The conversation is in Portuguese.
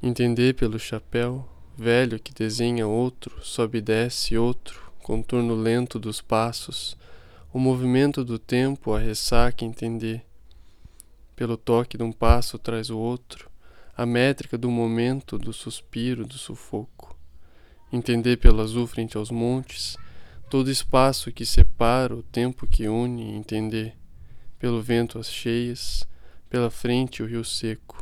Entender pelo chapéu velho que desenha outro, sobe e desce outro, contorno lento dos passos, o movimento do tempo, a ressaca entender. Pelo toque de um passo traz o outro, a métrica do momento, do suspiro, do sufoco. Entender pelo azul frente aos montes, todo espaço que separa, o tempo que une, entender. Pelo vento as cheias, pela frente o rio seco